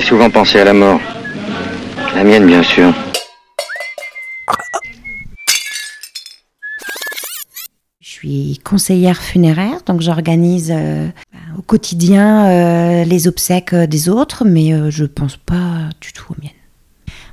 J'ai souvent pensé à la mort. La mienne, bien sûr. Je suis conseillère funéraire, donc j'organise euh, au quotidien euh, les obsèques des autres, mais euh, je pense pas du tout aux miennes.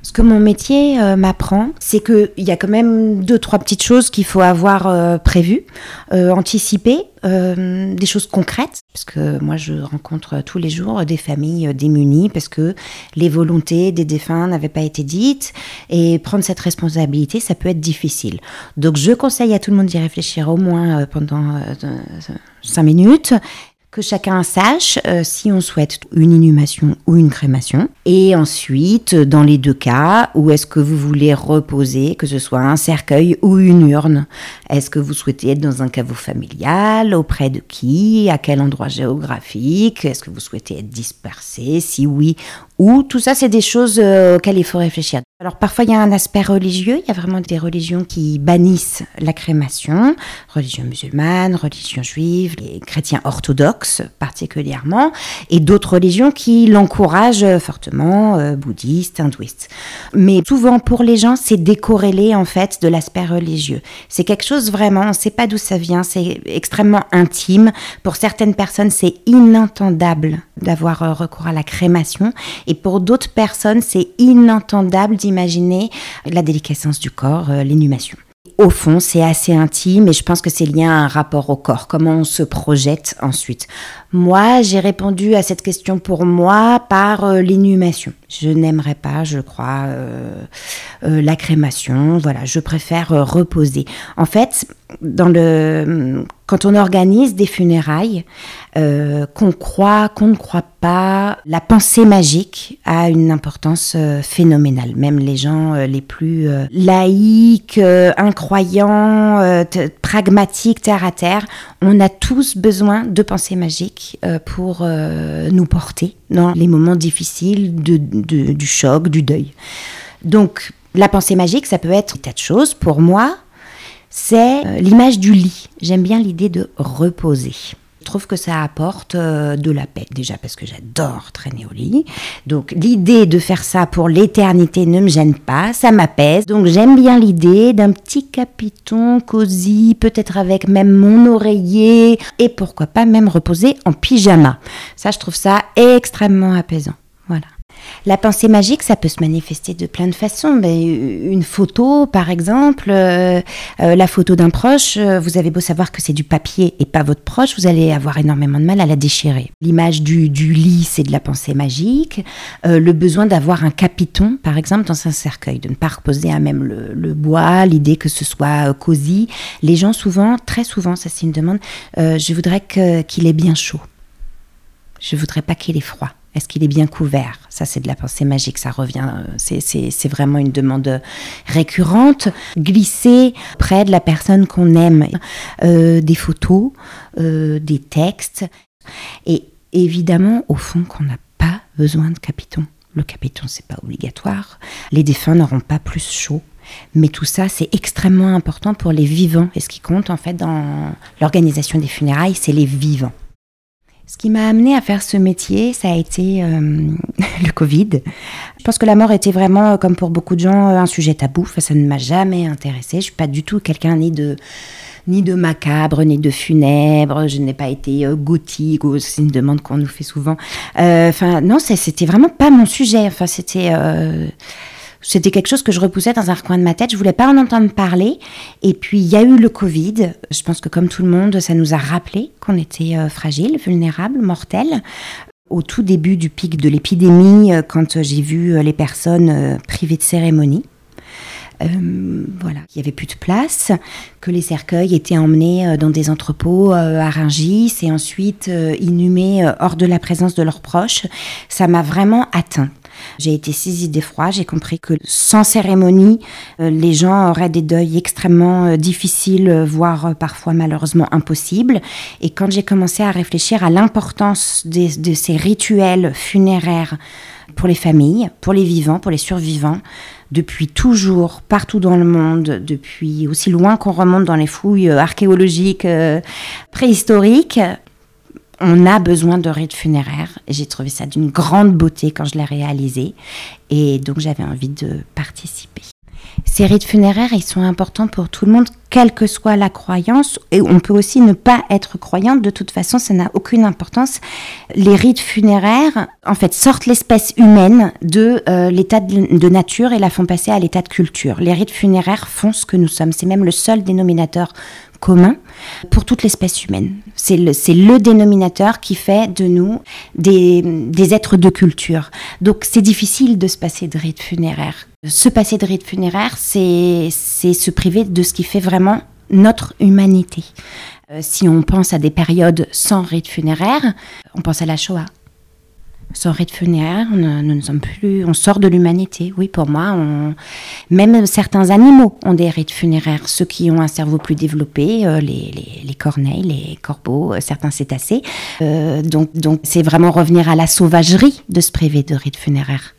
Ce que mon métier euh, m'apprend, c'est qu'il y a quand même deux, trois petites choses qu'il faut avoir euh, prévues, euh, anticipées, des choses concrètes, parce que moi je rencontre tous les jours des familles démunies parce que les volontés des défunts n'avaient pas été dites, et prendre cette responsabilité, ça peut être difficile. Donc je conseille à tout le monde d'y réfléchir au moins pendant cinq minutes que chacun sache euh, si on souhaite une inhumation ou une crémation. Et ensuite, dans les deux cas, où est-ce que vous voulez reposer, que ce soit un cercueil ou une urne? Est-ce que vous souhaitez être dans un caveau familial Auprès de qui À quel endroit géographique? Est-ce que vous souhaitez être dispersé? Si oui, où Tout ça, c'est des choses euh, auxquelles il faut réfléchir. Alors parfois, il y a un aspect religieux. Il y a vraiment des religions qui bannissent la crémation. Religion musulmane, religion juive, les chrétiens orthodoxes particulièrement, et d'autres religions qui l'encouragent fortement, euh, bouddhistes, hindouistes. Mais souvent, pour les gens, c'est décorrélé en fait de l'aspect religieux. C'est quelque chose vraiment, on ne sait pas d'où ça vient, c'est extrêmement intime. Pour certaines personnes, c'est inentendable d'avoir euh, recours à la crémation, et pour d'autres personnes, c'est inentendable d'imaginer la déliquescence du corps, euh, l'inhumation. Au fond, c'est assez intime et je pense que c'est lié à un rapport au corps, comment on se projette ensuite. Moi, j'ai répondu à cette question pour moi par euh, l'inhumation. Je n'aimerais pas, je crois, euh, la crémation. Voilà, je préfère reposer. En fait, dans le, quand on organise des funérailles, euh, qu'on croit, qu'on ne croit pas, la pensée magique a une importance euh, phénoménale. Même les gens euh, les plus laïques, incroyants, pragmatiques, terre à terre, on a tous besoin de pensée magique pour nous porter dans les moments difficiles de- du choc, du deuil. Donc, la pensée magique, ça peut être un tas de choses. Pour moi, c'est euh, l'image du lit. J'aime bien l'idée de reposer. Je trouve que ça apporte euh, de la paix, déjà parce que j'adore traîner au lit. Donc l'idée de faire ça pour l'éternité ne me gêne pas, ça m'apaise. Donc j'aime bien l'idée d'un petit capiton cosy, peut-être avec même mon oreiller, et pourquoi pas même reposer en pyjama. Ça, je trouve ça extrêmement apaisant. La pensée magique, ça peut se manifester de plein de façons. Mais une photo, par exemple, euh, euh, la photo d'un proche, euh, vous avez beau savoir que c'est du papier et pas votre proche, vous allez avoir énormément de mal à la déchirer. L'image du, du lit, c'est de la pensée magique. Le besoin d'avoir un capiton, par exemple, dans un cercueil, de ne pas reposer à même le, bois, l'idée que ce soit cosy. Les gens, souvent, très souvent, ça c'est une demande, je voudrais qu'il ait bien chaud. Je voudrais pas qu'il ait froid. Est-ce qu'il est bien couvert? Ça, c'est de la pensée magique. Ça revient. euh, c'est- vraiment une demande récurrente. Glisser près de la personne qu'on aime euh, des photos, euh, des textes. Et évidemment, au fond, qu'on n'a pas besoin de capiton. Le capiton, c'est pas obligatoire. Les défunts n'auront pas plus chaud. Mais tout ça, c'est extrêmement important pour les vivants. Et ce qui compte, en fait, dans l'organisation des funérailles, c'est les vivants. Ce qui m'a amené à faire ce métier, ça a été euh, le Covid. Je pense que la mort était vraiment, euh, comme pour beaucoup de gens, euh, un sujet tabou. Ça ne m'a jamais intéressée. Je suis pas du tout quelqu'un ni de ni de macabre, ni de funèbre. Je n'ai pas été euh, gothique. C'est une demande qu'on nous fait souvent. Euh, Enfin, non, c'est- c'était vraiment pas mon sujet. Enfin, c'était euh, c'était quelque chose que je repoussais dans un recoin de ma tête. Je voulais pas en entendre parler. Et puis, il y a eu le Covid. Je pense que comme tout le monde, ça nous a rappelé qu'on était euh, fragile, vulnérable, mortel. Au tout début du pic de l'épidémie, euh, quand j'ai vu euh, les personnes euh, privées de cérémonie, euh, voilà, il y avait plus de place, que les cercueils étaient emmenés euh, dans des entrepôts euh, à Rungis et ensuite euh, inhumés euh, hors de la présence de leurs proches, ça m'a vraiment atteint. J'ai été saisie d'effroi, j'ai compris que sans cérémonie, euh, les gens auraient des deuils extrêmement euh, difficiles, euh, voire parfois malheureusement impossibles. Et quand j'ai commencé à réfléchir à l'importance de ces rituels funéraires pour les familles, pour les vivants, pour les survivants, depuis toujours, partout dans le monde, depuis aussi loin qu'on remonte dans les fouilles archéologiques préhistoriques, On a besoin de rites funéraires. J'ai trouvé ça d'une grande beauté quand je l'ai réalisé. Et donc j'avais envie de participer. Ces rites funéraires, ils sont importants pour tout le monde, quelle que soit la croyance. Et on peut aussi ne pas être croyante. De toute façon, ça n'a aucune importance. Les rites funéraires, en fait, sortent l'espèce humaine de euh, l'état de, nature et la font passer à l'état de culture. Les rites funéraires font ce que nous sommes. C'est même le seul dénominateur commun pour toute l'espèce humaine. C'est le, le, dénominateur qui fait de nous des, des êtres de culture. Donc c'est difficile de se passer de rites funéraires. Se passer de rites funéraires, c'est se priver de ce qui fait vraiment notre humanité. Euh, si on pense à des périodes sans rites funéraires, on pense à la Shoah. Sans rite funéraire, nous ne sommes plus, on sort de l'humanité. Oui, pour moi, même certains animaux ont des rites funéraires. Ceux qui ont un cerveau plus développé, euh, les, les, corneilles, les corbeaux, euh, certains cétacés. Euh, donc, donc, c'est vraiment revenir à la sauvagerie de se priver de rites funéraires.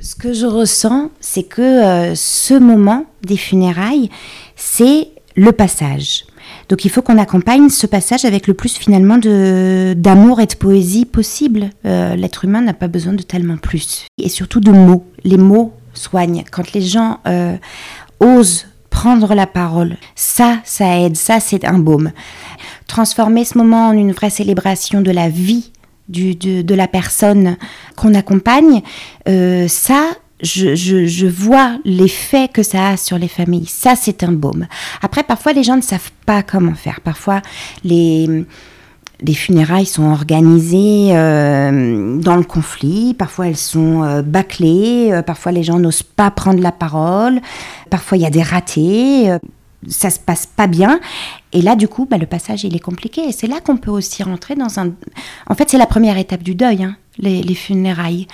Ce que je ressens, c'est que ce moment des funérailles, c'est le passage. Donc il faut qu'on accompagne ce passage avec le plus finalement d'amour et de poésie possible. Euh, l'être humain n'a pas besoin de tellement plus. Et surtout de mots. Les mots soignent. Quand les gens euh, osent prendre la parole, ça, ça aide, ça c'est un baume. Transformer ce moment en une vraie célébration de la vie de, la personne qu'on accompagne, euh, ça, je, vois l'effet que ça a sur les familles. Ça, c'est un baume. Après, parfois, les gens ne savent pas comment faire. Parfois, les, les funérailles sont organisées euh, dans le conflit. Parfois, elles sont euh, bâclées. Euh, parfois, les gens n'osent pas prendre la parole. Parfois, il y a des ratés ça se passe pas bien. Et là, du coup, bah, le passage, il est compliqué. Et c'est là qu'on peut aussi rentrer dans un... En fait, c'est la première étape du deuil, hein, les, les, funérailles.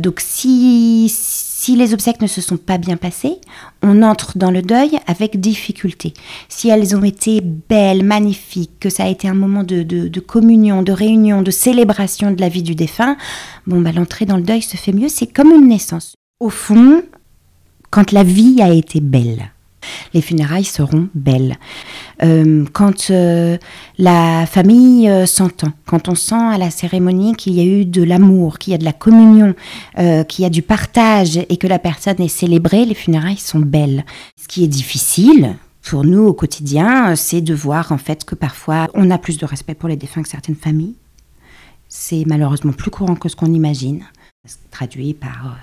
donc, si, si les obsèques ne se sont pas bien passées, on entre dans le deuil avec difficulté. Si elles ont été belles, magnifiques, que ça a été un moment de, communion, de réunion, de célébration de la vie du défunt, bon, bah, l'entrée dans le deuil se fait mieux. C'est comme une naissance. Au fond, quand la vie a été belle, les funérailles seront belles. Euh, quand euh, la famille euh, s'entend, quand on sent à la cérémonie qu'il y a eu de l'amour, qu'il y a de la communion, qu'il y a du partage et que la personne est célébrée, les funérailles sont belles. Ce qui est difficile, pour nous au quotidien, c'est de voir en fait que parfois on a plus de respect pour les défunts que certaines familles. C'est malheureusement plus courant que ce qu'on imagine, traduit par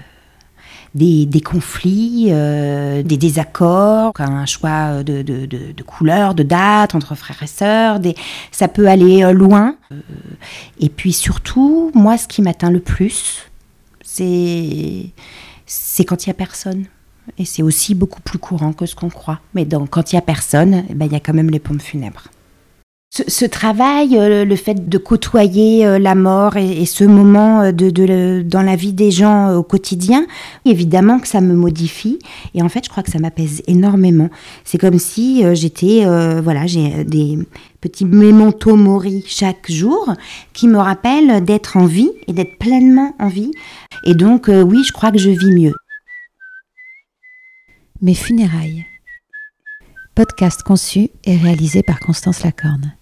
des, conflits, euh, des désaccords, un choix de, de, de, de couleurs, de dates entre frères et sœurs. Ça peut aller euh, loin. Euh, et puis surtout, moi, ce qui m'atteint le plus, c'est c'est quand il y a personne. Et c'est aussi beaucoup plus courant que ce qu'on croit. Mais donc, quand il y a personne, eh ben, il y a quand même les pompes funèbres. Ce, travail, euh, le fait de côtoyer euh, la mort et, ce moment euh, de, dans la vie des gens au quotidien, évidemment que ça me modifie. Et en fait, je crois que ça m'apaise énormément. C'est comme si j'étais, voilà, j'ai des petits memento chaque jour qui me rappellent d'être en vie et d'être pleinement en vie. Et donc, oui, je crois que je vis mieux. Mes funérailles. Podcast conçu et réalisé par Constance Lacorne.